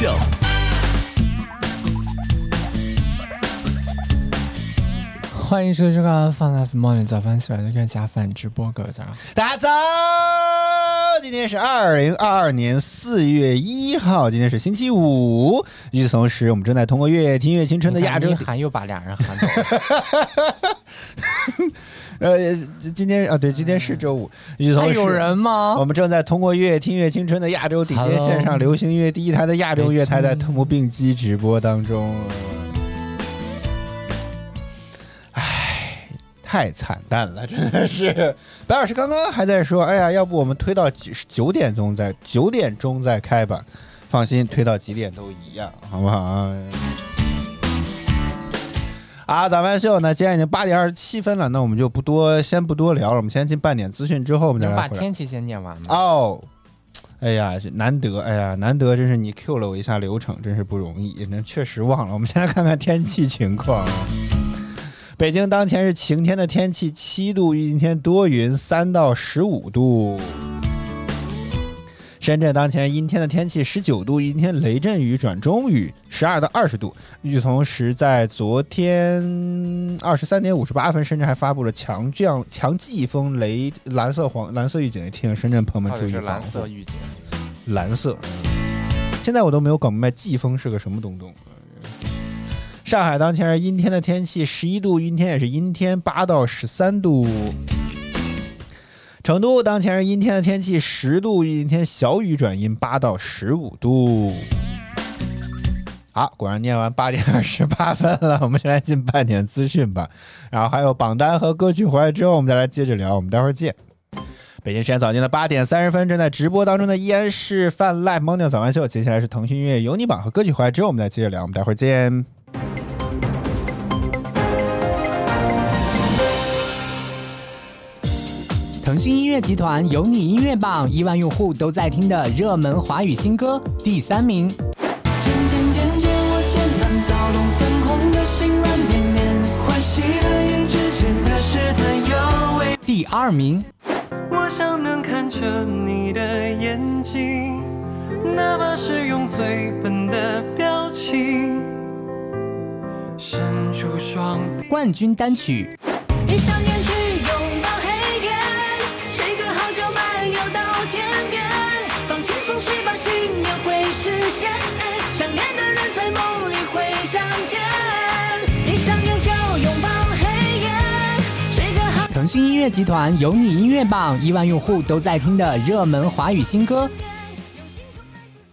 秀。欢迎收听《放 Life Morning 早饭秀》，来看加饭直播，各位早上好。大家早，今天是二零二二年四月一号，今天是星期五。与此同时，我们正在通过《越听越青春》的亚洲你，喊又把俩人喊走了，呃，今天啊，对，今天是周五。与此同时，还有人吗我？们正在通过《越听越青春》的亚洲顶尖 Hello 线上流行音乐第一台的亚洲乐台，在同步并机直播当中。唉，太惨淡了，真的是。白老师刚刚还在说，哎呀，要不我们推到九九点钟再九点钟再开吧。放心，推到几点都一样，好不好？啊，早饭秀呢？既然已经八点二十七分了，那我们就不多，先不多聊了。我们先进半点资讯，之后我们再能来。把天气先念完吗？哦，哎呀，这难得，哎呀，难得，真是你 Q 了我一下流程，真是不容易，那确实忘了。我们先来看看天气情况。北京当前是晴天的天气，七度，预计今天多云，三到十五度。深圳当前阴天的天气，十九度，阴天雷阵雨转中雨，十二到二十度。与此同时，在昨天二十三点五十八分，深圳还发布了强降强季风雷蓝色黄蓝色预警，提醒深圳朋友们注意防护色。预警？蓝色，现在我都没有搞明白季风是个什么东东。上海当前是阴天的天气，十一度，阴天也是阴天，八到十三度。成都当前是阴天的天气，十度，阴天小雨转阴，八到十五度。好，果然念完八点二十八分了，我们先来进半点资讯吧。然后还有榜单和歌曲回来之后，我们再来接着聊。我们待会儿见。北京时间早间的八点三十分，正在直播当中的依然是泛 Live Morning 早安秀。接下来是腾讯音乐有你榜和歌曲回来之后，我们再接着聊。我们待会儿见。腾讯音乐集团有你音乐榜亿万用户都在听的热门华语新歌第三名，渐渐渐渐，我渐慢躁动，粉红的心软绵绵，欢喜的眼之间的试探有味。第二名，我想能看着你的眼睛，哪怕是用最笨的表情，伸出双臂。冠军单曲闭上眼睛讯音乐集团有你音乐榜亿万用户都在听的热门华语新歌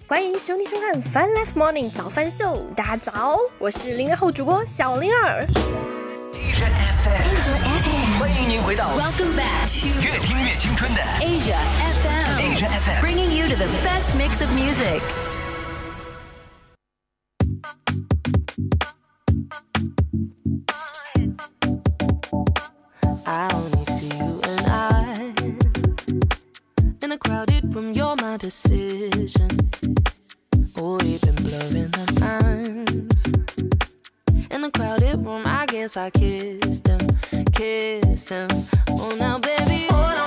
欢迎收听收看《Fun Life Morning 早饭秀》，大家早，我是零零后主播小灵儿。Asia FM，欢迎您回到 Welcome back to 越听越青春的 Asia FM, Asia FM。bringing you to the best mix of music. I only see you and I in a crowded room. You're my decision. Oh, we've been blurring the lines in the crowded room. I guess I kissed him, kissed him. Oh, now baby, hold on.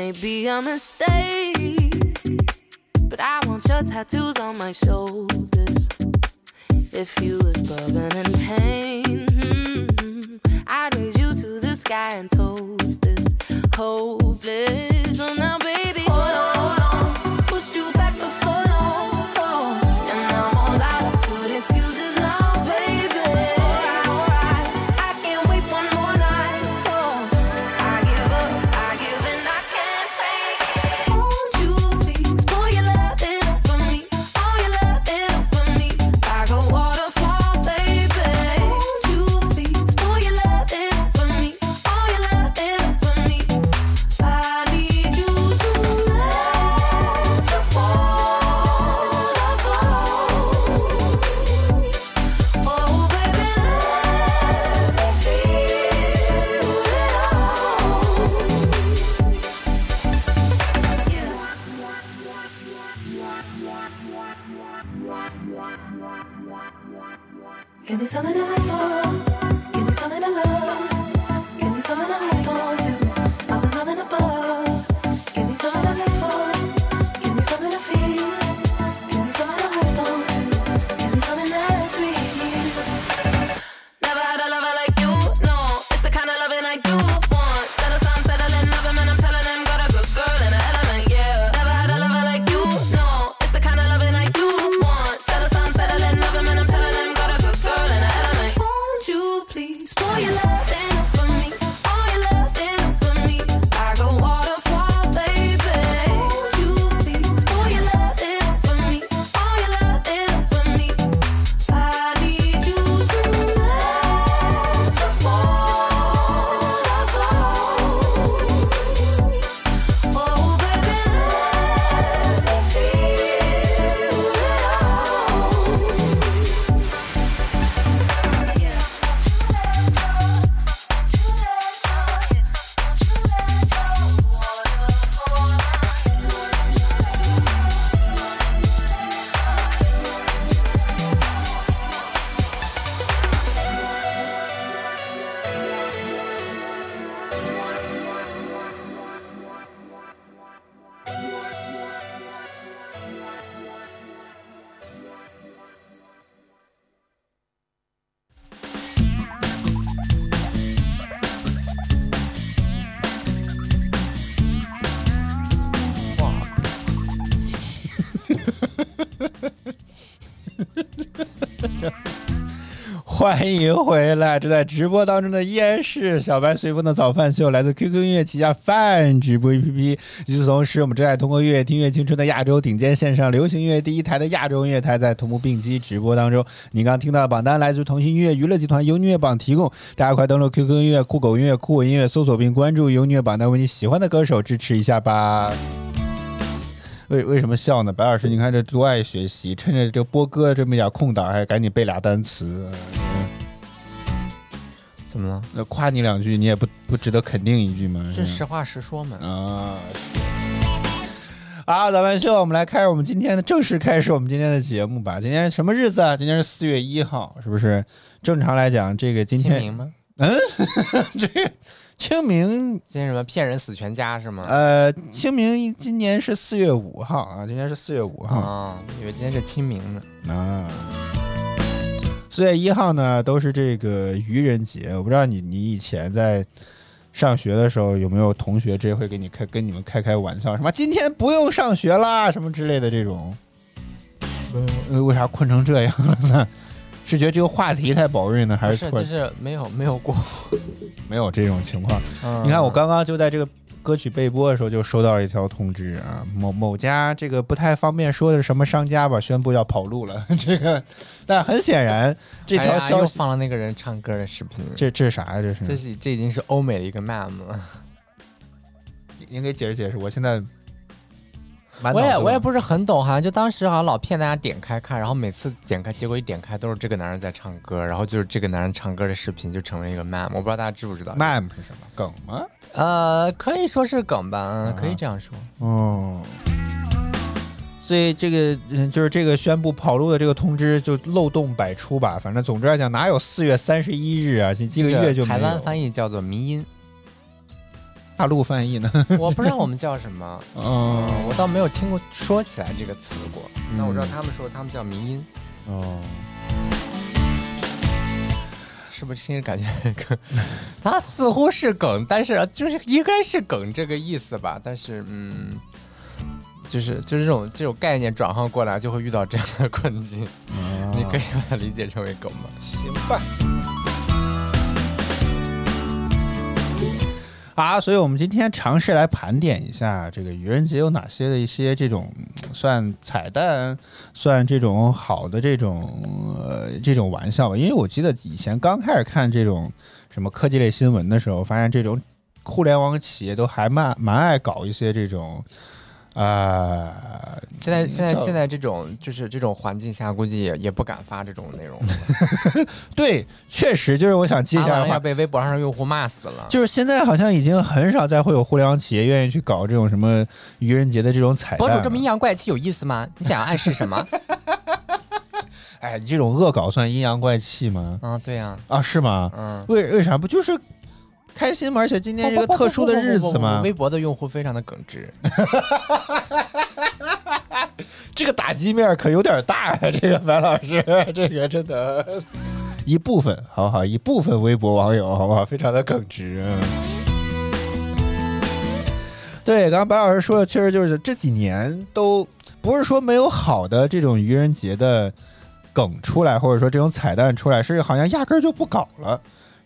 May be a mistake, but I want your tattoos on my shoulders. If you was bourbon in pain, hmm, I'd raise you to the sky and toast this hopeless. So now, baby, 欢迎回来！正在直播当中的依然是小白随风的早饭秀，来自 QQ 音乐旗下饭直播 APP。与此同时，我们正在通过音乐听乐青春的亚洲顶尖线上流行音乐第一台的亚洲音乐台，在同步并机直播当中。你刚听到的榜单来自腾讯音乐娱乐集团由音乐榜提供，大家快登录 QQ 音乐、酷狗音乐、酷我音乐，搜索并关注由音乐榜单，为你喜欢的歌手支持一下吧。为为什么笑呢？白老师，你看这多爱学习，趁着这播歌这么一点空档，还赶紧背俩单词。怎么了？那夸你两句，你也不不值得肯定一句吗？是是实话实说嘛。啊。好，咱们秀，我们来开始我们今天的正式开始我们今天的节目吧。今天什么日子啊？今天是四月一号，是不是？正常来讲，这个今天清明吗？嗯 这个清明，今天什么骗人死全家是吗？呃，清明今年是四月五号啊，今天是四月五号。啊，以为今天是清明呢。啊，四月一号呢都是这个愚人节。我不知道你你以前在上学的时候有没有同学这会给你开跟你们开开玩笑，什么今天不用上学啦，什么之类的这种。呃，为啥困成这样了呢？是觉得这个话题太宝瑞呢，还是，是就是没有没有过。没有这种情况？嗯你看，我刚刚就在这个歌曲被播的时候就收到了一条通知啊，某某家这个不太方便说的是什么商家吧，宣布要跑路了。这个，但很显然这条哎呀又消息，放了那个人唱歌的视频。这这是啥呀？这是这是这已经是欧美的一个 meme 了。您给解释解释，我现在满我也我也不是很懂，好像就当时好像老骗大家点开看，然后每次点开，结果一点开都是这个男人在唱歌，然后就是这个男人唱歌的视频就成为一个 meme，我不知道大家知不知道。meme 是什么梗吗？呃，可以说是梗吧，可以这样说。哦。所以这个嗯，就是这个宣布跑路的这个通知就漏洞百出吧。反正总之来讲，哪有四月三十一日啊？这这个月就没有。台湾翻译叫做迷音，大陆翻译呢？我不知道我们叫什么，嗯，哦我倒没有听过说起来这个词过。那我知道嗯他们说他们叫民音，哦。是不是听着感觉梗？它似乎是梗，但是就是应该是梗这个意思吧？但是嗯，就是就是这种这种概念转换过来，就会遇到这样的困境。你可以把它理解成为梗吗？行吧。啊，所以我们今天尝试来盘点一下这个愚人节有哪些的一些这种算彩蛋，算这种好的这种呃这种玩笑吧。因为我记得以前刚开始看这种什么科技类新闻的时候，发现这种互联网企业都还蛮蛮爱搞一些这种啊、现在现在现在这种就是这种环境下，估计也也不敢发这种内容了，对，确实就是我想接发下来的话，被微博上的用户骂死了。就是现在好像已经很少再会有互联网企业愿意去搞这种什么愚人节的这种彩蛋。博主这么阴阳怪气有意思吗？你想要暗示什么？哎，你这种恶搞算阴阳怪气吗？啊，对呀、啊，是吗？嗯，为为啥不就是开心嘛？而且今天这个特殊的日子嘛，微博的用户非常的耿直，这个打击面可有点大呀、这个白老师，这个真的。一部分，好不好？一部分微博网友，好不好？非常的耿直。嗯对，刚刚白老师说的，确实就是这几年都不是说没有好的这种愚人节的梗出来，或者说这种彩蛋出来，是好像压根儿就不搞了。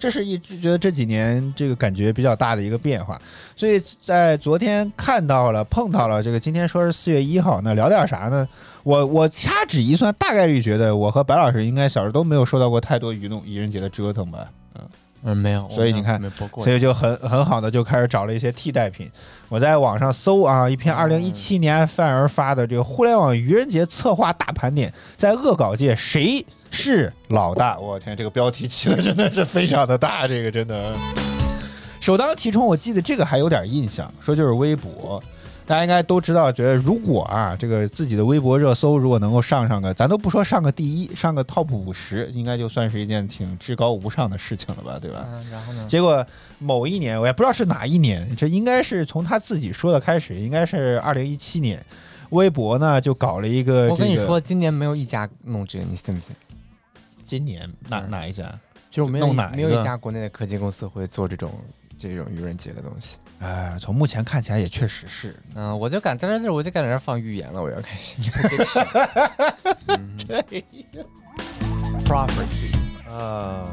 这是一直觉得这几年这个感觉比较大的一个变化，所以在昨天看到了碰到了这个，今天说是四月一号，那聊点啥呢？我我掐指一算，大概率觉得我和白老师应该小时候都没有受到过太多愚弄愚人节的折腾吧，嗯，嗯没有，所以你看所以就很很好的就开始找了一些替代品。我在网上搜啊，一篇二零一七年范儿发的这个互联网愚人节策划大盘点，在恶搞界谁是老大？我天，这个标题起的真的是非常的大，这个真的。首当其冲，我记得这个还有点印象，说就是微博。大家应该都知道，觉得如果啊，这个自己的微博热搜如果能够上上个，咱都不说上个第一，上个 top 五十，应该就算是一件挺至高无上的事情了吧，对吧？嗯，然后呢？结果某一年，我也不知道是哪一年，这应该是从他自己说的开始，应该是二零一七年，微博呢就搞了一个、这个。我跟你说，，今年没有一家弄这个，你信不信？今年哪嗯哪一家？就是没有弄哪没有一家国内的科技公司会做这种这种愚人节的东西。哎，从目前看起来也确实是。嗯，我就敢在这儿，我就敢在这儿放预言了，我要开始。对不起嗯 Prophecy，啊。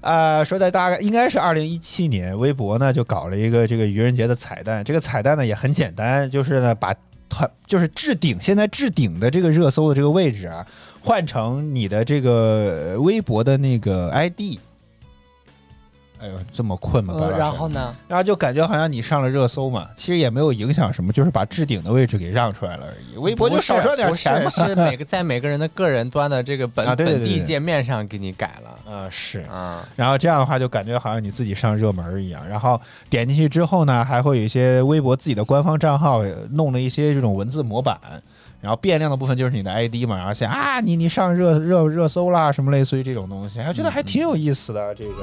啊，说在大概应该是二零一七年，微博呢就搞了一个这个愚人节的彩蛋。这个彩蛋呢也很简单，就是呢把它就是置顶现在置顶的这个热搜的这个位置啊，换成你的这个呃微博的那个 ID。哎呦，这么困吗？然后呢？然后就感觉好像你上了热搜嘛，其实也没有影响什么，就是把置顶的位置给让出来了而已。微博就少赚点钱嘛不。是是每个 在每个人的个人端的这个本本地界面上给你改了。啊、是。啊，然后这样的话，就感觉好像你自己上热门一样。然后点进去之后呢，还会有一些微博自己的官方账号呃弄了一些这种文字模板，然后变量的部分就是你的 ID 嘛，而且啊，你你上热热热搜啦，什么类似于这种东西，还觉得还挺有意思的。这个，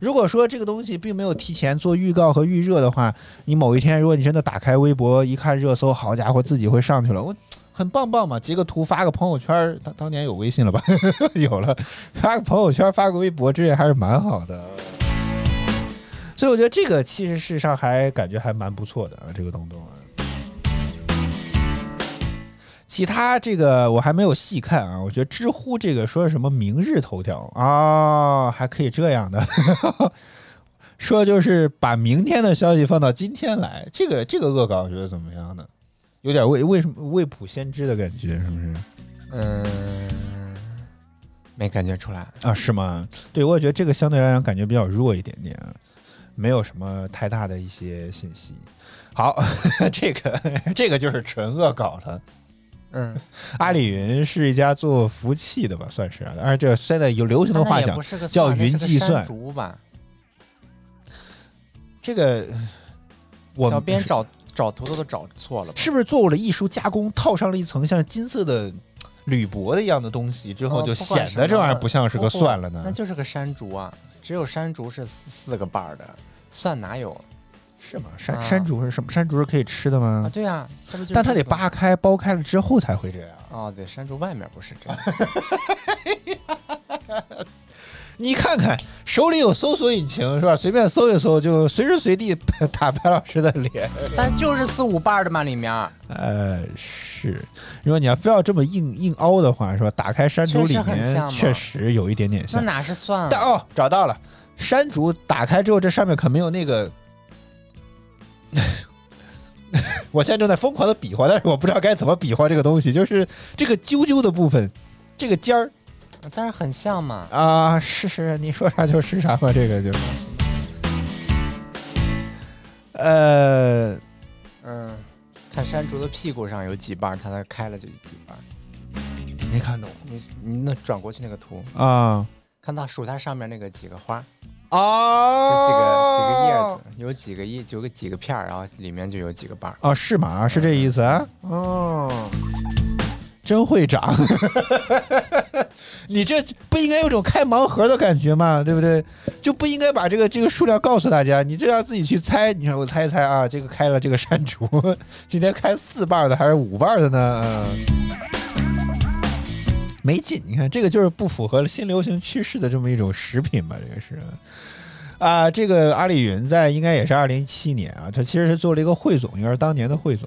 如果说这个东西并没有提前做预告和预热的话，你某一天如果你真的打开微博一看热搜，好家伙，自己会上去了，我。很棒棒嘛，截个图发个朋友圈，当当年有微信了吧？有了，发个朋友圈，发个微博，这也还是蛮好的。所以我觉得这个其实事实上还感觉还蛮不错的啊，这个东东啊。其他这个我还没有细看啊，我觉得知乎这个说什么明日头条啊、还可以这样的，说就是把明天的消息放到今天来，这个这个恶搞我觉得怎么样呢？有点未为什么未卜先知的感觉，是不是？嗯，没感觉出来。啊，是吗？对，我也觉得这个相对来讲感觉比较弱一点点啊，没有什么太大的一些信息。好，这个这个就是纯恶搞的。嗯，阿里云是一家做服务器的吧，算是啊。当然，这现在有流行的话讲叫云计算竹吧？这个我小编找找图都都找错了吧？是不是做了艺术加工，套上了一层像金色的铝箔的一样的东西之后，哦就显得这玩意儿不像是个蒜了呢那？就是个山竹啊，只有山竹是四四个瓣儿的，蒜哪有是吗？山啊山竹是什么？山竹是可以吃的啊？吗？对呀、这不就但它得扒开、剥开了之后才会这样。哦，对，山竹外面不是这样。你看看，手里有搜索引擎是吧？随便搜一搜，就随时随地打白老师的脸。但就是四五瓣的嘛，里面呃，是，如果你要非要这么硬硬凹的话，是吧？打开山竹里面确实有一点点像那像。哪是蒜啊？但哦，找到了，山竹打开之后，这上面可没有那个。我现在正在疯狂的比划，但是我不知道该怎么比划这个东西，就是这个啾啾的部分，这个尖儿但是很像嘛。啊，是是，你说啥就是啥嘛，这个就是。呃，嗯，看山竹的屁股上有几瓣儿，它那开了就有几瓣儿。没看懂你你那转过去那个图，啊看到数它上面那个几个花，啊有几个几个叶子，有几个叶，有个几个片儿，然后里面就有几个瓣儿。哦，是吗？是这意思啊？哦，真会长。你这不应该有种开盲盒的感觉吗？对不对？就不应该把这个这个数量告诉大家，你这要自己去猜。你看，我猜一猜啊，这个开了这个山竹，今天开四瓣的还是五瓣的呢？嗯。没劲，你看这个就是不符合新流行趋势的这么一种食品吧？这个是啊，这个阿里云在应该也是二零一七年啊，它其实是做了一个汇总，应该是当年的汇总，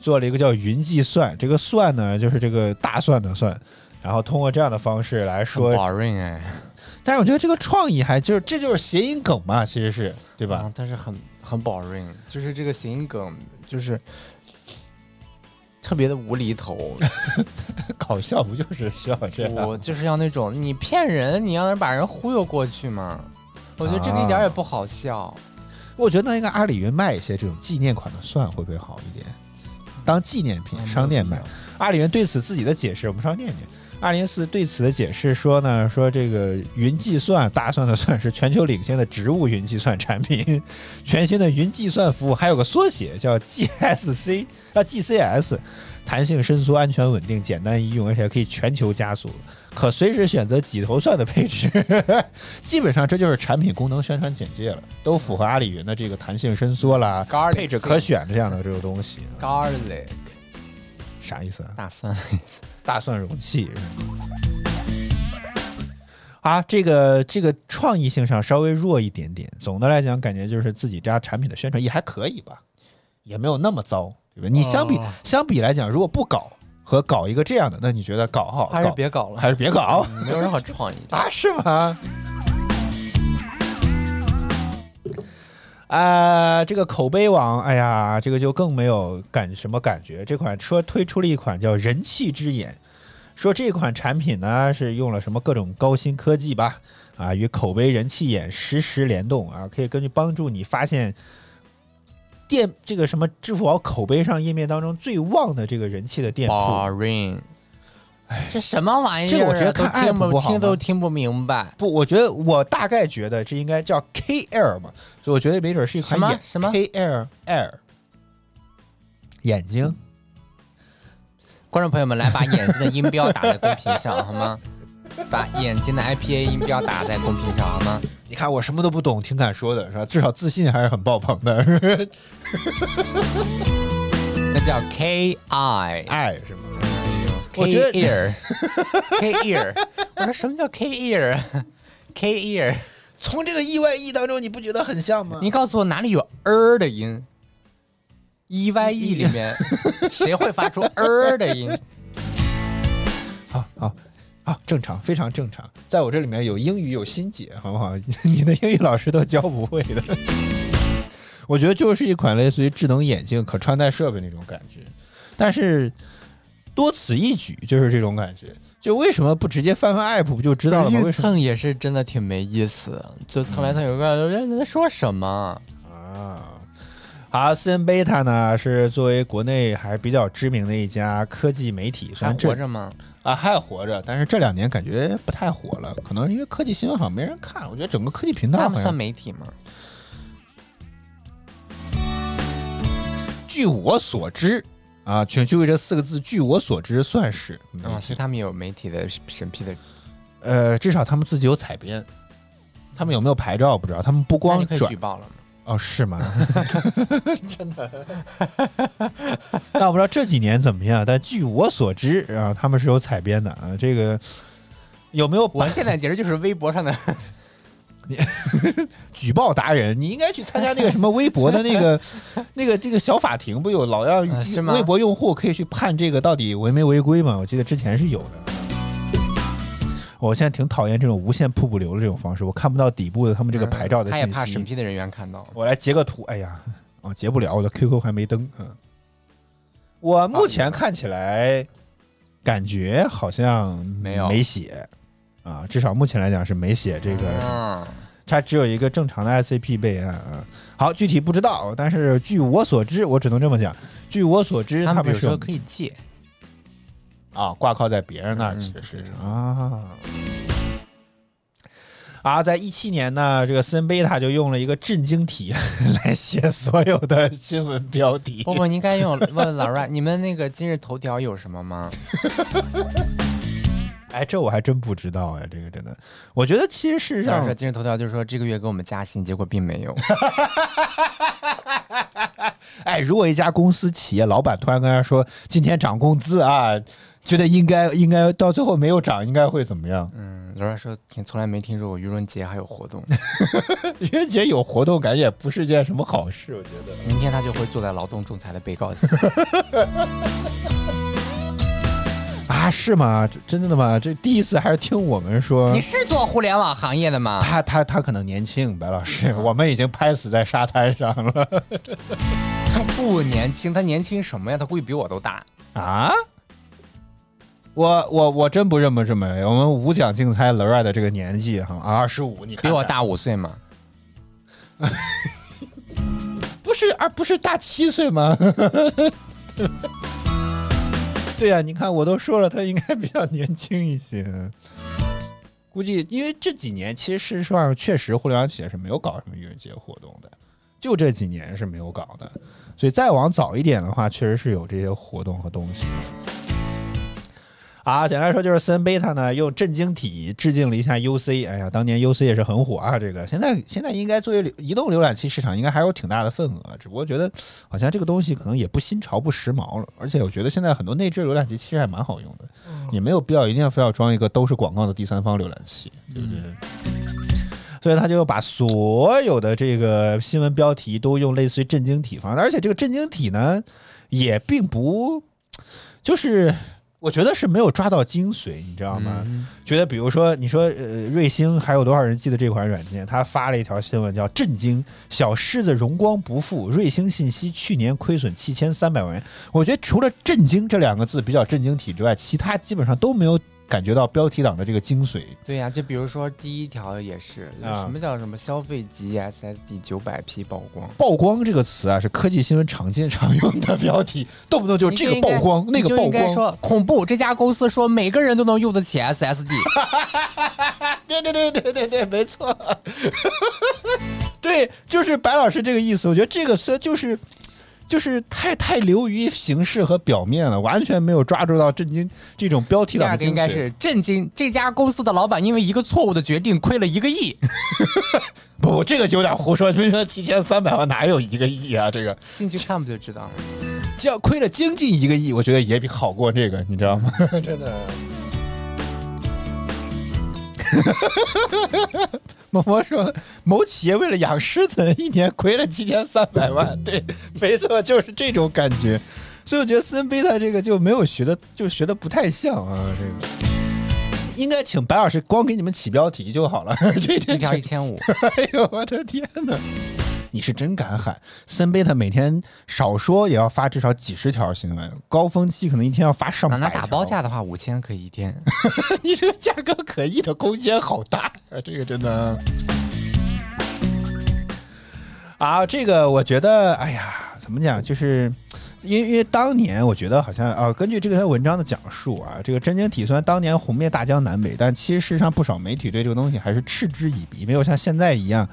做了一个叫云计算。这个算呢，就是这个大蒜的蒜，然后通过这样的方式来说，boring 哎，但是我觉得这个创意还就是这就是谐音梗嘛，其实是对吧？啊但是很很 boring，就是这个谐音梗就是特别的无厘头。搞笑不就是需要这样？我就是要那种你骗人，你让人把人忽悠过去嘛。我觉得这个一点也不好笑。我觉得那应该阿里云卖一些这种纪念款的蒜会不会好一点？当纪念品商店卖。阿里云对此自己的解释，我们稍微念念。二零四对此的解释说呢，说这个云计算大蒜的算是全球领先的植物云计算产品，全新的云计算服务还有个缩写叫 GSC 啊 GCS，弹性伸缩、安全稳定、简单易用，而且可以全球加速，可随时选择几头蒜的配置。基本上这就是产品功能宣传简介了，都符合阿里云的这个弹性伸缩啦、Garlic 配置可选这样的这个东西。Garlic 啥意思啊？大蒜的意思。大蒜容器。啊，这个这个创意性上稍微弱一点点。总的来讲，感觉就是自己家产品的宣传也还可以吧，也没有那么糟，对吧？你相比、哦相比来讲，如果不搞和搞一个这样的，那你觉得搞好还是别搞了，还是别搞 没有任何创意。啊？是吗？啊、这个口碑网，哎呀，这个就更没有感什么感觉。这款车推出了一款叫人气之眼，说这款产品呢是用了什么各种高新科技吧，啊，与口碑人气眼实时联动啊，可以根据帮助你发现店这个什么支付宝口碑上页面当中最旺的这个人气的店铺。Boring，这什么玩意儿啊？这个我觉得都看不好听都听不明白。不，我觉得我大概觉得这应该叫 K Air 嘛，所以我觉得没准是一款眼什么什么 K Air Air 眼睛。观众朋友们，来把眼睛的音标打在公屏上好吗？把眼睛的 IPA 音标打在公屏上好吗？你看我什么都不懂，挺敢说的是吧？至少自信还是很爆棚的，那叫 K I I 是吗？K 我觉得 ear，K ear。我说什么叫 K ear？K ear，从这个意外 e 当中，你不觉得很像吗？你告诉我哪里有 er 的音？E Y E 里面谁会发出 er 的音？正常，非常正常。在我这里面有英语有心解，好不好？你的英语老师都教不会的。我觉得就是一款类似于智能眼镜、可穿戴设备那种感觉，但是多此一举，就是这种感觉。就为什么不直接翻翻 app 不就知道了吗？为什么蹭也是真的挺没意思，就蹭来蹭去，个人在说什么？啊？好，斯恩贝塔呢是作为国内还比较知名的一家科技媒体，虽还活着吗？啊，还活着，但是这两年感觉不太火了，可能因为科技新闻好像没人看。我觉得整个科技频道他们算媒体吗？据我所知，啊，请注意这四个字，据我所知算是啊，体所以他们有媒体的审批的，呃，至少他们自己有采编，他们有没有牌照不知道，他们不光可以光转举报了吗？哦，是吗？真的？但我不知道这几年怎么样，但据我所知啊，他们是有采编的啊，这个 有没有我现在简直就是微博上的 举报达人，你应该去参加那个什么微博的那个那个这个小法庭，不有老让啊是吗微博用户可以去判这个到底违没违规吗？我记得之前是有的。我现在挺讨厌这种无限瀑布流的这种方式，我看不到底部的他们这个牌照的信息。也怕审批的人员看到。我来截个图，哎呀，哦，截不了，我的 QQ 还没登。嗯，我目前看起来感觉好像没有没写啊，至少目前来讲是没写这个嗯，它只有一个正常的 ICP 备案啊。好，具体不知道，但是据我所知，我只能这么讲。据我所知，他们比如说他们是有可以借，啊，挂靠在别人那儿，嗯其实是对啊。啊，在一七年呢，这个森贝塔就用了一个震惊体来写所有的新闻标题。不不，你应该用问问老 r 你们那个今日头条有什么吗？哎，这我还真不知道呀，这个真的，我觉得其实事实上今日头条就是说这个月给我们加薪，结果并没有。哎，如果一家公司企业老板突然跟他说今天涨工资啊，觉得应该应该到最后没有涨，应该会怎么样？嗯，老 r 说听从来没听说过愚人节还有活动，愚人节有活动，感觉也不是件什么好事，我觉得。明天他就会坐在劳动仲裁的被告席。啊，是吗？这真的吗？这第一次还是听我们说你。是做互联网行业的吗？他他他可能年轻，白老师，我们已经拍死在沙滩上了 他不年轻，他年轻什么呀？他估计比我都大。啊！我我我真不这么认为，我们五奖竞猜 r a 的这个年纪哈，二十五，你比我大五岁嘛。不是，而不是大七岁吗？对呀、你看我都说了，他应该比较年轻一些。估计因为这几年，其实事实上确实互联网企业是没有搞什么愚人节活动的，就这几年是没有搞的。所以再往早一点的话，确实是有这些活动和东西的。啊，简单来说就是森贝塔呢用震惊体致敬了一下 UC，哎呀，当年 UC 也是很火啊。这个现在现在应该作为移动浏览器市场，应该还有挺大的份额，只不过觉得好像这个东西可能也不新潮不时髦了。而且我觉得现在很多内置浏览器其实还蛮好用的，也没有必要一定要非要装一个都是广告的第三方浏览器，对不对？所以他就把所有的这个新闻标题都用类似于震惊体方式，而且这个震惊体呢，也并不就是。我觉得是没有抓到精髓，你知道吗？觉得比如说，你说呃，瑞星还有多少人记得这款软件？他发了一条新闻叫“震惊，小狮子荣光不复，瑞星信息去年亏损七千三百万元”。我觉得除了“震惊”这两个字比较震惊体之外，其他基本上都没有感觉到标题党的这个精髓。对呀、就比如说第一条也是，啊什么叫什么消费级 SSD 九百 P 曝光，曝光这个词啊，是科技新闻常见常用的标题，动不动就这个曝光，那个曝光。说恐怖，这家公司说每个人都能用得起 SSD，对对对对对对，没错。对，就是白老师这个意思。我觉得这个虽然就是就是太太流于形式和表面了，完全没有抓住到震惊这种标题党的精髓。个应该是震惊，这家公司的老板因为一个错误的决定亏了一个亿，不，这个就有点胡说。为什么七千三百万哪有一个亿啊？这个进去看不就知道了。只要亏了将近一个亿，我觉得也比好过这个，你知道吗？真的。某某说，某企业为了养狮子，一年亏了七千三百万。对，没错，就是这种感觉。所以我觉得森贝塔这个就没有学的，就学的不太像啊。这个应该请白老师光给你们起标题就好了。这一一点条一千五，哎呦，我的天哪！你是真敢喊！森贝特每天少说也要发至少几十条新闻，高峰期可能一天要发上百条。那打包价的话，五千可以一天。你这个价格可议的空间好大啊！这个真的啊，这个我觉得，哎呀，怎么讲，就是。因为因为当年我觉得好像啊，根据这篇文章的讲述啊，这个真经体虽然当年红遍大江南北，但其实事实上不少媒体对这个东西还是嗤之以鼻，没有像现在一样，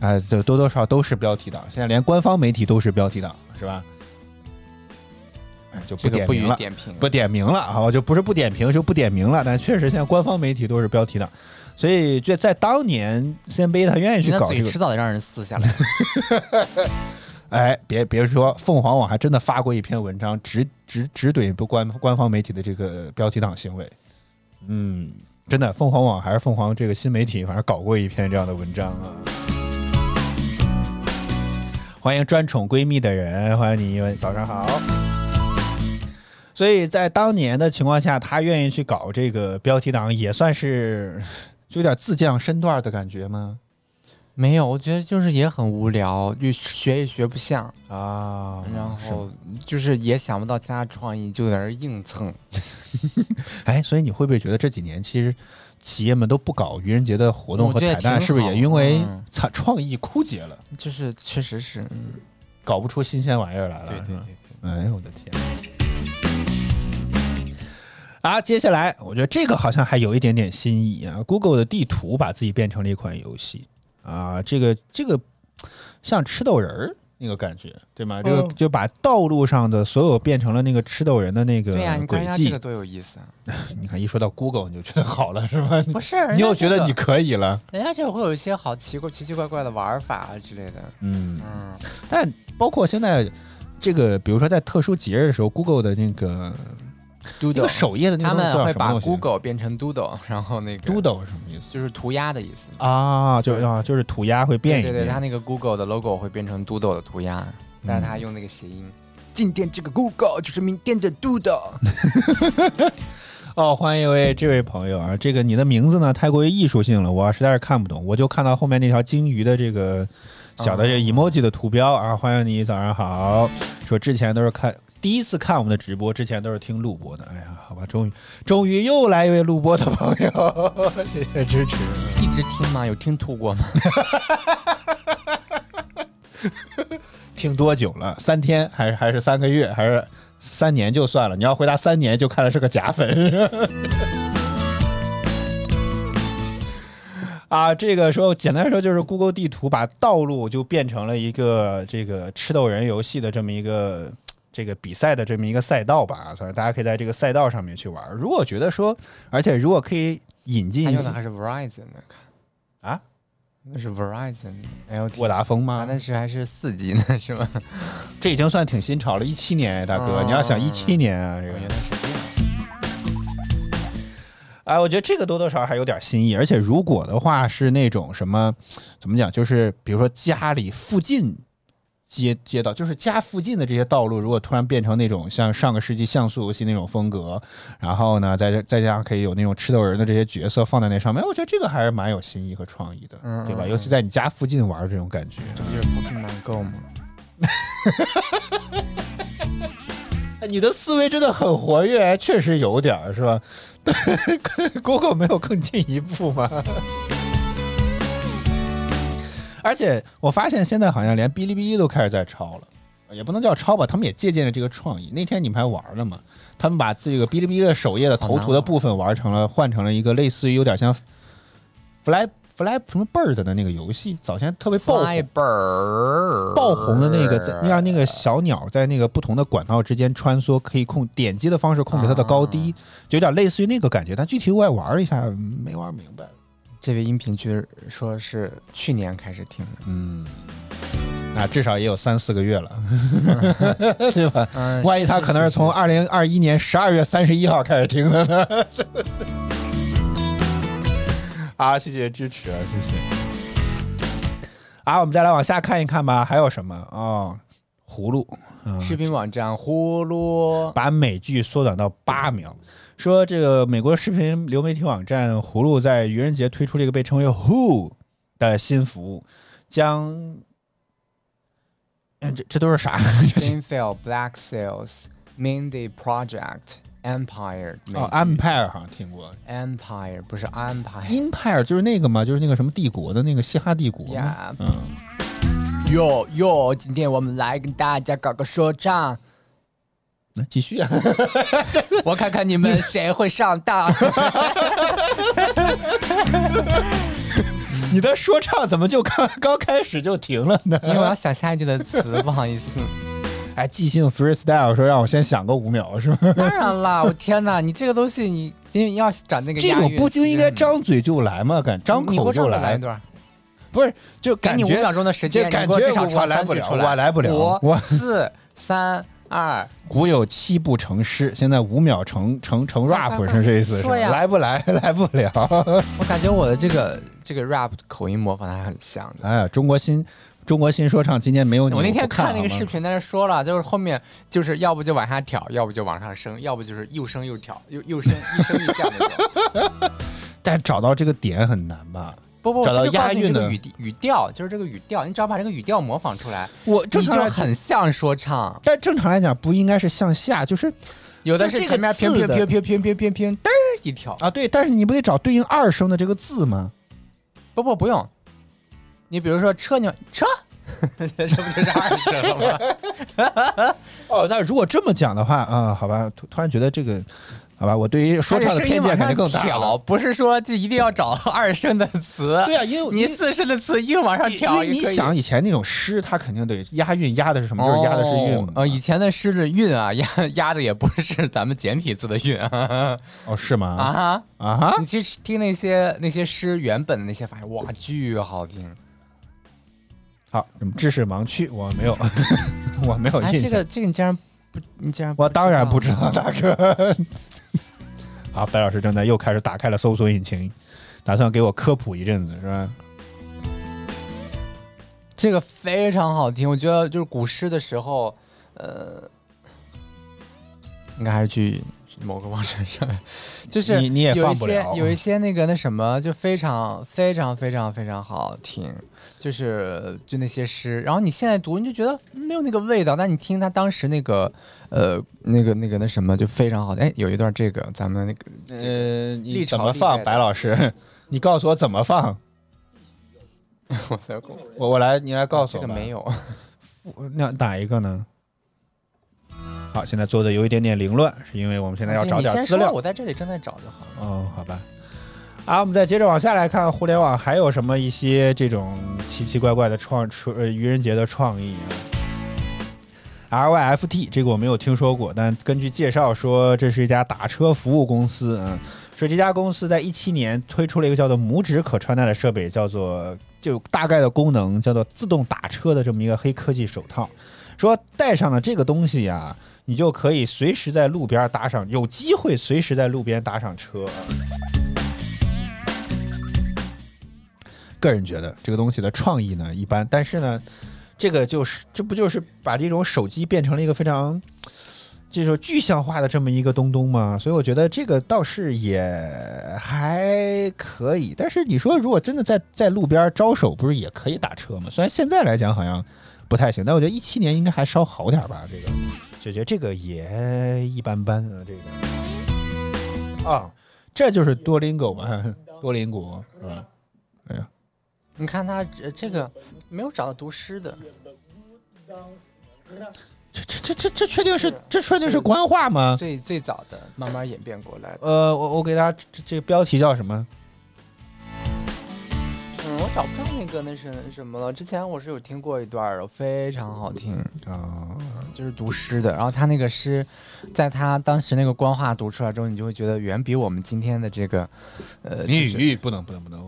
啊，这多多少少都是标题党。现在连官方媒体都是标题党，是吧？哎，就不这个不点名了。不点名了啊，我就不是不点评，就不点名了。但确实现在官方媒体都是标题党，所以这在当年 CNB 他愿意去搞这个迟，早得让人撕下来。哎，别别说，凤凰网还真的发过一篇文章，直直直怼不官官方媒体的这个标题党行为。嗯，真的，凤凰网还是凤凰这个新媒体，反正搞过一篇这样的文章啊。欢迎专宠闺蜜的人，欢迎你，早上好。所以在当年的情况下，他愿意去搞这个标题党，也算是就有点自降身段的感觉吗？没有，我觉得就是也很无聊，就学也学不像，啊然后就是也想不到其他创意，就在那儿硬蹭。哎，所以你会不会觉得这几年其实企业们都不搞愚人节的活动和彩蛋，是不是也因为嗯创创意枯竭了，就是确实是，嗯，搞不出新鲜玩意儿来了？对对对，哎呦我的天！啊，接下来我觉得这个好像还有一点点新意啊。Google 的地图把自己变成了一款游戏啊，这个这个像吃豆人儿那个感觉，对吗？这个嗯就把道路上的所有变成了那个吃豆人的那个对呀、你轨迹看这个。多有意思啊！你看一说到 Google 你就觉得好了是吧？不是，你又觉得你可以了，人家这个会有一些好奇怪、奇奇怪怪的玩法啊之类的。嗯。嗯，但包括现在这个，比如说在特殊节日的时候，Google 的那个那 Doodle，个首页的那个他们会把 Google 变成 Doodle，然后那个 Doodle 是什么意思就是涂鸦的意思。啊？就啊，就是涂鸦会变一变。对对对，它那个 Google 的 logo 会变成 Doodle 的涂鸦，但是它用那个谐音。今天这个 Google 就是明天的 Doodle。哦，欢迎一位这位朋友啊，这个你的名字呢太过于艺术性了，我实在是看不懂，我就看到后面那条鲸鱼的这个小的这 emoji 的图标啊，欢迎你，早上好。说之前都是看第一次看我们的直播，之前都是听录播的。哎呀，好吧，终于终于又来一位录播的朋友，谢谢支持。一直听吗？有听吐过吗？听多久了？三天还是还是三个月还是三年就算了？你要回答三年，就看来是个假粉。啊，这个说简单说就是 Google 地图把道路就变成了一个这个吃豆人游戏的这么一个这个比赛的这么一个赛道吧，所以大家可以在这个赛道上面去玩。如果觉得说，而且如果可以引进用的还是 Verizon 的，看啊，那是 Verizon LTE 沃达丰啊，吗？那是还是四 G 呢，是吗？这已经算挺新潮了，一七年，大哥，嗯你要想一七年啊，这个原来是这样。哎，我觉得这个多多少少还有点新意，而且如果的话是那种什么，怎么讲，就是比如说家里附近街街道，就是家附近的这些道路，如果突然变成那种像上个世纪像素游戏那种风格，然后呢，再再加上可以有那种吃豆人的这些角色放在那上面，我觉得这个还是蛮有新意和创意的，嗯对吧？嗯尤其在你家附近玩这种感觉。这不就是 Pokemon Go 吗？哎你的思维真的很活跃，确实有点儿，是吧？对，Google 没有更进一步吗？而且我发现现在好像连哔哩哔哩都开始在抄了，也不能叫抄吧，他们也借鉴了这个创意。那天你们还玩了吗？他们把这个哔哩哔哩的首页的头图的部分玩成了，换成了一个类似于有点像 Fly Fly 什么 Bird 的那个游戏，早前特别爆红爆红的那个，在让那个小鸟在那个不同的管道之间穿梭，可以控点击的方式控制它的高低，就有点类似于那个感觉。但具体我也玩了一下，没玩明白。这位音频区说是去年开始听的，嗯，那至少也有三四个月了，对吧？嗯，万一他可能是从二零二一年十二月三十一号开始听的呢？啊，谢谢支持，谢谢。啊，我们再来往下看一看吧，还有什么哦？葫芦，嗯，视频网站葫芦，把美剧缩短到八秒。说这个美国视频流媒体网站葫芦在愚人节推出了一个被称为 Who 的新服务，将，嗯，这这都是啥？Sinfil Black Sails Mindy Project Empire 哦，Empire 好像听过 Empire 不是 Empire，Empire 就是那个嘛，就是那个什么帝国的那个西哈帝国嘛。呀。嗯，哟哟，今天我们来跟大家搞个说唱，那继续啊。我看看你们谁会上当。你的说唱怎么就刚刚开始就停了呢？因为我要想下一句的词，不好意思。哎，即兴 freestyle 说让我先想个五秒是吗？当然啦，我天哪，你这个东西你你要找那个这种不就应该张嘴就来吗？敢张口就来来一，段，不是就给感觉你五秒钟的时间，这感觉我来不了我来不了五我四三二，古有七步成诗，现在五秒成成成 rap 是这意思是吧？来不来？来不了。我感觉我的这个这个 rap 口音模仿的还很像的。哎呀，中国新中国新说唱今天没有你，我那天看看那个视频，在那说了，就是后面就是要不就往下挑，要不就往上升，要不就是又升又挑，又又升一升一降那种。但找到这个点很难吧？不不，找到这就告诉你押韵的这个语地语调，就是这个语调，你只要把这个语调模仿出来，我正常很像说唱。但正常来讲不应该是向下，就是有的就是这个前面平平平平平平平平嘚儿一跳，啊，对，但是你不得找对应二声的这个字吗？不不不用。你比如说车牛车，这不就是二声了吗？哦，那如果这么讲的话，啊、好吧，突突然觉得这个，好吧，我对于说唱的偏见肯定更大。不是说就一定要找 二声的词。对啊，因为你四声的词硬往上因调，为你想以前那种诗，它肯定得押韵，押的是什么？就是押的是韵嘛。哦，以前的诗的韵啊，押押的也不是咱们简体字的韵啊 哦，是吗？啊哈！啊哈！你去听那些那些诗原本的那些，发现哇，巨好听。好，什么知识盲区，我没有，我没有哎，印象。这个这个你竟然不，你竟然我当然不知，道大哥。好，白老师正在又开始打开了搜索引擎，打算给我科普一阵子，是吧？这个非常好听，我觉得就是古诗的时候，呃，应该还是去某个网站上，就是你你也有一放不了些有一些那个那什么，就非常非常非常非常好听，就是就那些诗，然后你现在读你就觉得没有那个味道，但你听他当时那个呃那个那个那什么就非常好听。哎，有一段这个咱们那个呃，你怎么放，白老师？你告诉我怎么放，我在我我来，你来告诉我吧。这个没有，那哪一个呢？好，现在做的有一点点凌乱，是因为我们现在要找点资料。我在这里正在找就好了。哦，好吧。啊，我们再接着往下来看，互联网还有什么一些这种奇奇怪怪的创创呃愚人节的创意啊？RYFT 这个我没有听说过，但根据介绍说，这是一家打车服务公司。嗯，说这家公司在一七年推出了一个叫做拇指可穿戴的设备，叫做就大概的功能叫做自动打车的这么一个黑科技手套。说戴上了这个东西呀、你就可以随时在路边打赏，有机会随时在路边打赏车。个人觉得这个东西的创意呢一般，但是呢，这个就是这不就是把这种手机变成了一个非常这种具象化的这么一个东东吗？所以我觉得这个倒是也还可以。但是你说如果真的在在路边招手，不是也可以打车吗？虽然现在来讲好像不太行，但我觉得一七年应该还稍好点吧。这个就觉得这个也一般般啊。这个啊，这就是多邻狗嘛，多邻国是吧？哎呀。你看他这这个没有找到读诗的，这这这这这确定是这确定是官话吗？最最早的慢慢演变过来的。呃，我我给大家这这个标题叫什么？嗯，我找不到那个那是什么了。之前我是有听过一段的，非常好听，啊、就是读诗的。然后他那个诗，在他当时那个官话读出来之后，你就会觉得远比我们今天的这个，呃，就是语不能不能不能，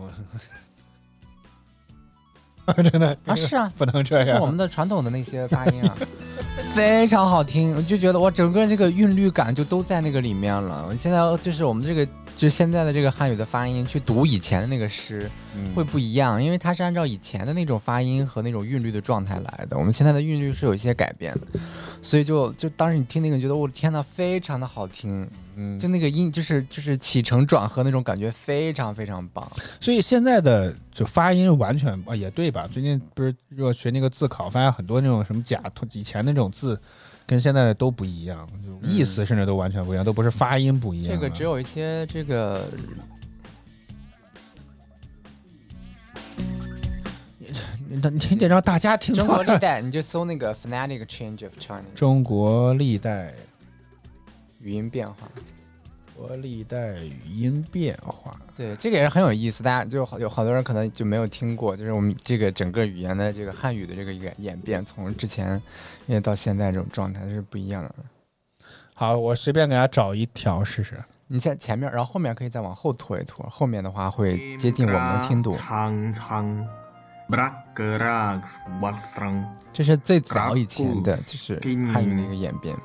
真的啊是啊，不能这样。是我们的传统的那些发音啊，非常好听，我就觉得我整个那个韵律感就都在那个里面了。我现在就是我们这个，就是现在的这个汉语的发音去读以前的那个诗，嗯会不一样，因为它是按照以前的那种发音和那种韵律的状态来的。我们现在的韵律是有一些改变的，所以就就当时你听那个，觉得我的天呐，非常的好听，嗯就那个音就是就是起承转合那种感觉非常非常棒。所以现在的就发音完全啊也对吧？最近不是要学那个自考，发现很多那种什么假以前那种字。跟现在的都不一样，就意思甚至都完全不一样，都不是发音不一样。这个只有一些这个你你得让大家听中国历代，你就搜那个 phonetic change of Chinese 中国历代语音变化。国历代语音变化。对，这个也是很有意思，大家就好有好多人可能就没有听过，就是我们这个整个语言的这个汉语的这个演演变，从之前因为到现在这种状态是不一样的。好，我随便给大家找一条试试。你在前面，然后后面可以再往后拖一拖，后面的话会接近我们能听懂。这是最早以前的，就是汉语的一个演变。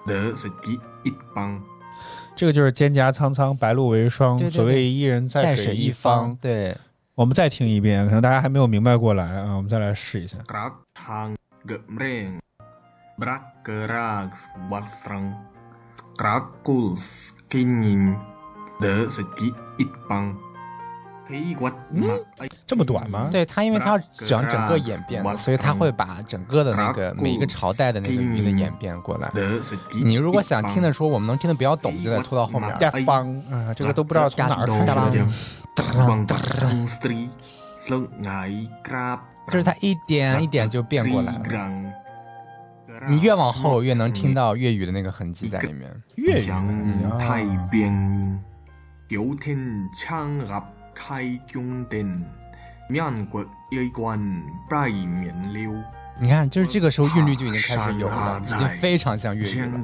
这个就是蒹葭苍苍，白露为霜。对对对所谓一人在水一方。对，我们再听一遍，可能大家还没有明白过来啊，我们再来试一下。De segi it bang 这么短吗？对它，因为它要讲整个演变的，所以它会把整个的那个每一个朝代的那个语音的演变过来。你如果想听的说我们能听得比较懂，就得拖到后面。啊，这个都不知道从哪儿开始的。就是它一点一点就变过来了。你越往后越能听到粤语的那个痕迹在里面。粤语 khai cung đình mian quốc y quan bài miền liêu 你看，就是这个时候韵律就已经开始有了，已经非常像粤语了。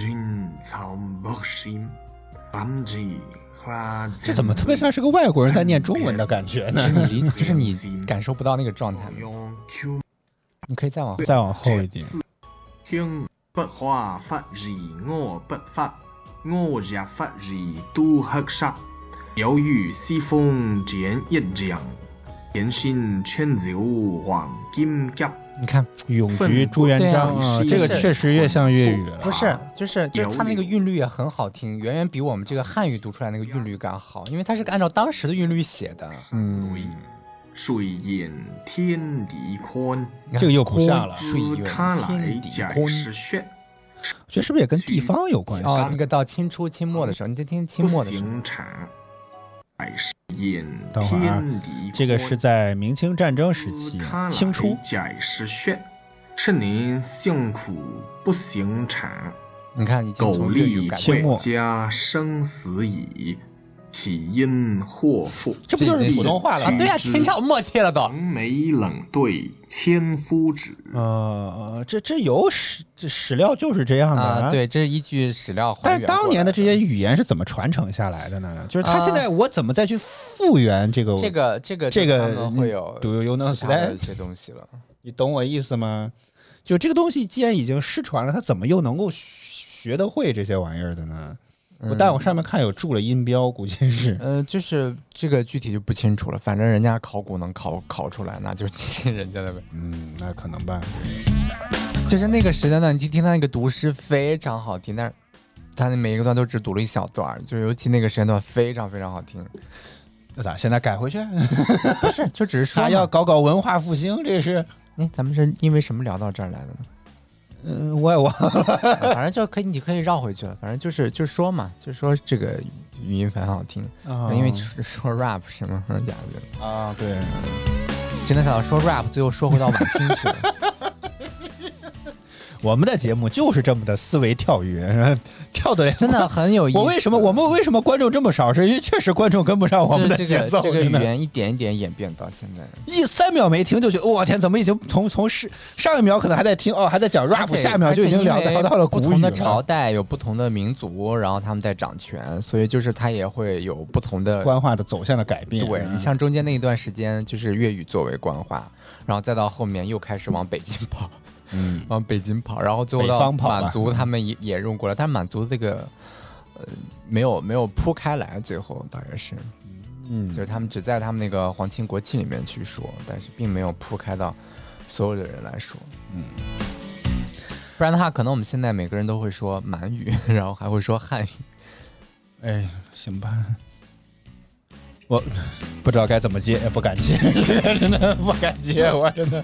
这怎么特别像是个外国人在念中文的感觉呢？你理，就是你感受不到那个状态吗？你可以再往。再往后一点，听不花法兒我不發，我也法兒都黑煞。有如西风剪一將，甜心勸走黃金甲。你看，永菊朱元璋啊，这个确实越像粤语了。不是，就是就是他那个韵律也很好听，远远比我们这个汉语读出来那个韵律感好，因为它是按照当时的韵律写的。嗯，水淹天地宽？这个又不下了。水淹天地解寬。釋穴。我覺得是不是也跟地方有關哦，係？那個到清初清末的时候，你再听清末的時候，不行茶，百世淹等會兒啊天地寬。這個是在明清战争时期清初。解释穴，是您辛苦不行产。你看已經苟從粵語利改清末家生死以，岂因祸福？这不就是普通话了啊，嗎？對呀、清朝默契了都。横眉冷对千夫指。呃，这这有史这史料就是这样的啊，。對，這是依據史料但是原過來當年的这些语言是怎么传承下来的呢？就是他现在我怎么再去复原這個？這個這個這個他們會有 Do you know 其他的一些东西了。你懂我意思吗？就这个东西既然已经失传了，他怎么又能够学得会这些玩意儿的呢？我但我上面看有注了音标，估计是。呃，就是这个具体就不清楚了，反正人家考古能考考出来，那就 是聽人家的呗。嗯，那可能吧。就是那个时间段，你去听他那个读诗非常好听，但是他的每一个段都只读了一小段兒，就尤其那个时间段非常非常好听。那咋？现在改回去？不是，就只是说他要搞搞文化复兴，这是？哎，咱们是因为什么聊到这儿来的呢？嗯，我也忘了 反正就可以，你可以绕回去了。反正就是就是說嘛，就是说这个语音很好听，因為說說 rap 是嗎？嗯，假的。啊，对。谁能想到说 rap，最后说回到晚清去了。我们的节目就是这么的思维跳跃，跳的真的很有意思。我为什么我们为什么观众这么少？是因为确实观众跟不上我们的就是這節奏。個這個真的語言一点一点演变到现在。一三秒没听就觉得，我天，怎么已经从从是上一秒可能还在听哦，还在讲 rap，下一秒就已经聊聊到了不同的朝。代有不同的民族，然后他们在掌权，所以就是它也会有不同的。官话的走向的改变。对你像中间那一段时间，就是粤语作为官话，然后再到后面又开始往北京跑，嗯，往北京跑，然后最后到方跑吧滿族他们也也用过来，但是滿族这个呃没有没有铺开来，最后大概是。嗯就是他们只在他们那个皇亲国戚里面去说，但是并没有铺开到所有的人来说。嗯，不然的话，可能我们现在每个人都会说满语，然后还会说汉语。哎，行吧。我不知道该怎么接，也不敢接，真的不敢接，我真的。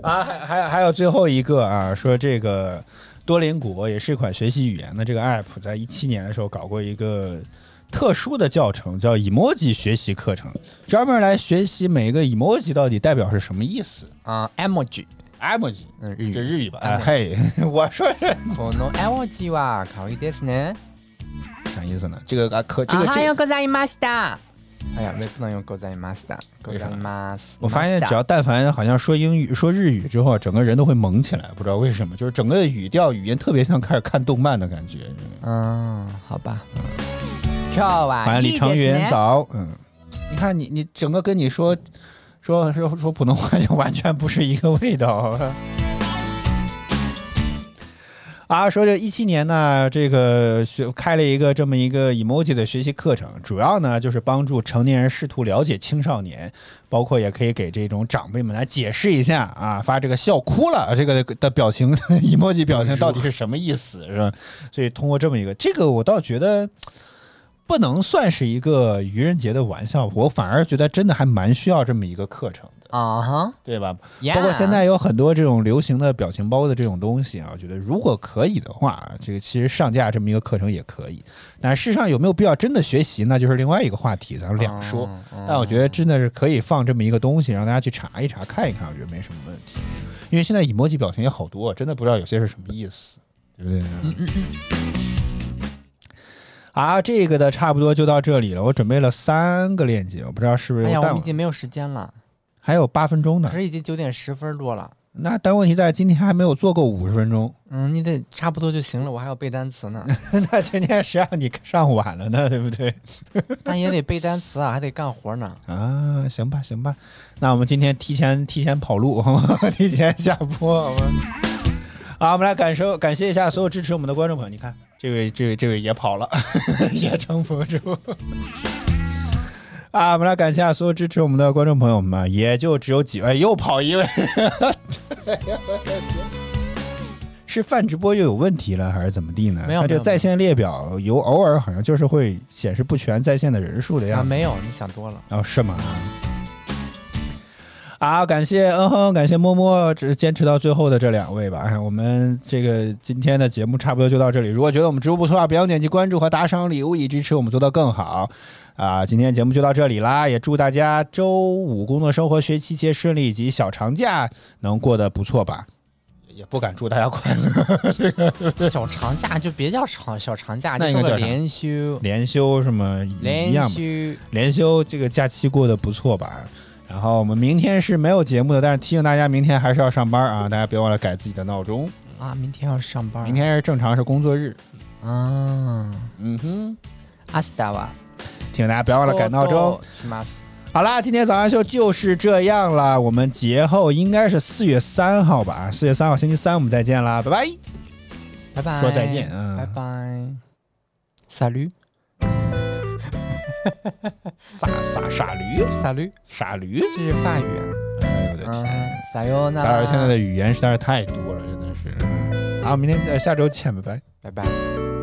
啊，還還還有最後一個啊，說這個多鄰國也是一款學習語言的這個 app，在一七年的時候搞過一個特殊的教程，叫 emoji 學習課程，專門來學習每個 emoji 到底代表是什麼意思。啊、e m o j i emoji，嗯，日語。這日語吧？哎嘿，我說是この emoji は可愛いですね。啥意思呢？這個啊，可這あ個這個。はようございました。 哎呀，没不能用ございました。ございます。我發現只要但凡好像說英語、說日語之後，整個人都會萌起來，不知道為什麼，就是整個語調、語音特別像開始看動漫的感覺。嗯，好吧。今日は歡迎李成雲いいですね。早，嗯，你看你你整個跟你說說說說普通話就完全不是一個味道。 啊，说这一七年呢，这个学开了一个这么一个 emoji 的学习课程，主要呢就是帮助成年人试图了解青少年，包括也可以给这种长辈们来解释一下啊，发这个笑哭了这个的表情 emoji 表情到底是什么意思，是吧？所以通过这么一个，这个我倒觉得。不能算是一个愚人节的玩笑，我反而觉得真的还蛮需要这么一个课程的，啊哈，对吧包括现在有很多这种流行的表情包的这种东西啊，我觉得如果可以的话，这个其实上架这么一个课程也可以。但事实上有没有必要真的学习，那就是另外一个话题，咱们两说。嗯但我觉得真的是可以放这么一个东西，让大家去查一查、看一看，我觉得没什么问题。因为现在 emoji 表情也好多，真的不知道有些是什么意思，对不对？嗯嗯啊，这个的差不多就到这里了。我准备了三个链接，我不知道是不是哎呀，我们已经没有时间了，还有八分钟呢可。是已经九点十分多了。那但问题在今天还没有做够五十分钟，嗯，你得差不多就行了，我还要背单词呢，那今天谁让你上晚了呢？对不对？但也得背单词啊，还得干活呢。啊，行吧，行吧，那我们今天提前提前跑路，好吗？提前下播，好吗？好，我们来感受感谢一下所有支持我们的观众朋友。你看，这位这位这位也跑了，也撑不住。啊，我们来感谢所有支持我们的观众朋友们，也就只有几位，又跑一位，是泛直播又有问题了，还是怎么地呢？没有没有它这在线列表有偶尔好像就是会显示不全在线的人数的样啊，没有，你想多了。哦，是吗？啊，感谢嗯哼，感谢摸摸，只坚持到最后的这两位吧。哎我们这个今天的节目差不多就到这里。如果觉得我们直播不错啊，不要点击关注和打赏礼物，以支持我们做得更好。啊，今天节目就到这里啦，也祝大家周五工作生活学期节顺利，以及小长假能过得不错吧。也不敢祝大家快乐，小长假就别叫长小长假，那应该叫连休，连休什么连。休。连休这个假期过得不错吧？然后我们明天是没有节目的，但是提醒大家，明天还是要上班啊！大家别忘了改自己的闹钟。啊，明天要上班。明天是正常是工作日。啊，嗯哼，阿斯达瓦，提醒大家不要忘了改闹钟。好啦，今天早上秀就是这样了。我们节后应该是四月三号吧？四月三号星期三我们再见啦，拜拜。拜拜。说再见嗯拜拜。萨驴，傻傻傻驴，傻驴，傻驴。这是法语啊。哎呦我的嗯天！，撒哟那当然现在的语言实在是太多了，真的是。好，明天呃下周见，拜拜。拜拜。